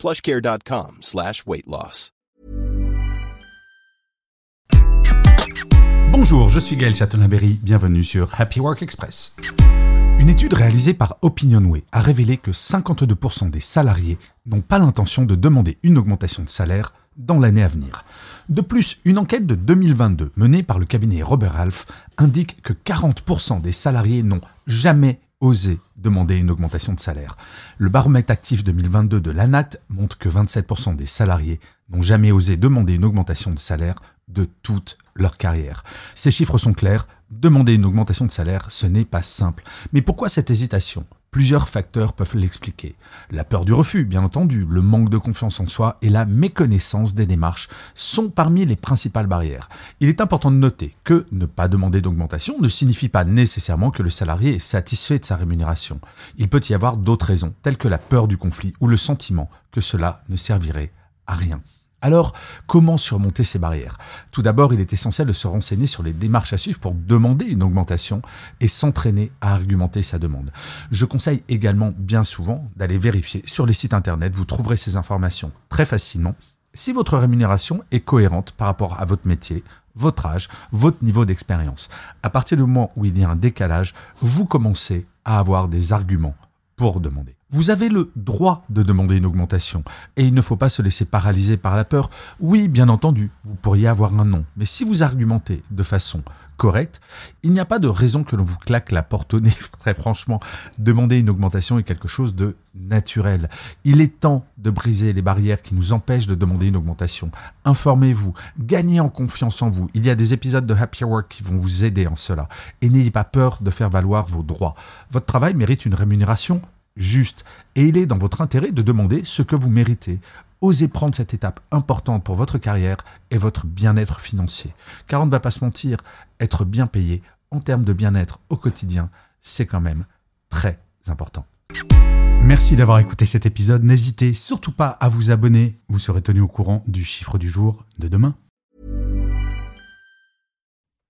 plushcare.com slash. Bonjour, je suis Gaël Chatonaberry, bienvenue sur Happy Work Express. Une étude réalisée par Opinionway a révélé que 52% des salariés n'ont pas l'intention de demander une augmentation de salaire dans l'année à venir. De plus, une enquête de 2022 menée par le cabinet Robert Half indique que 40% des salariés n'ont jamais osé demander une augmentation de salaire. Le baromètre actif 2022 de l'ANAT montre que 27% des salariés n'ont jamais osé demander une augmentation de salaire de toute leur carrière. Ces chiffres sont clairs, demander une augmentation de salaire, ce n'est pas simple. Mais pourquoi cette hésitation? Plusieurs facteurs peuvent l'expliquer. La peur du refus, bien entendu, le manque de confiance en soi et la méconnaissance des démarches sont parmi les principales barrières. Il est important de noter que ne pas demander d'augmentation ne signifie pas nécessairement que le salarié est satisfait de sa rémunération. Il peut y avoir d'autres raisons, telles que la peur du conflit ou le sentiment que cela ne servirait à rien. Alors, comment surmonter ces barrières? Tout d'abord, il est essentiel de se renseigner sur les démarches à suivre pour demander une augmentation et s'entraîner à argumenter sa demande. Je conseille également bien souvent d'aller vérifier sur les sites internet, vous trouverez ces informations très facilement, si votre rémunération est cohérente par rapport à votre métier, votre âge, votre niveau d'expérience. À partir du moment où il y a un décalage, vous commencez à avoir des arguments pour demander. Vous avez le droit de demander une augmentation et il ne faut pas se laisser paralyser par la peur. Oui, bien entendu, vous pourriez avoir un non, mais si vous argumentez de façon correcte, il n'y a pas de raison que l'on vous claque la porte au nez. Très franchement, demander une augmentation est quelque chose de naturel. Il est temps de briser les barrières qui nous empêchent de demander une augmentation. Informez-vous, gagnez en confiance en vous. Il y a des épisodes de Happy Work qui vont vous aider en cela. Et n'ayez pas peur de faire valoir vos droits. Votre travail mérite une rémunération juste. Et il est dans votre intérêt de demander ce que vous méritez. Osez prendre cette étape importante pour votre carrière et votre bien-être financier. Car on ne va pas se mentir, être bien payé en termes de bien-être au quotidien, c'est quand même très important. Merci d'avoir écouté cet épisode. N'hésitez surtout pas à vous abonner. Vous serez tenu au courant du chiffre du jour de demain.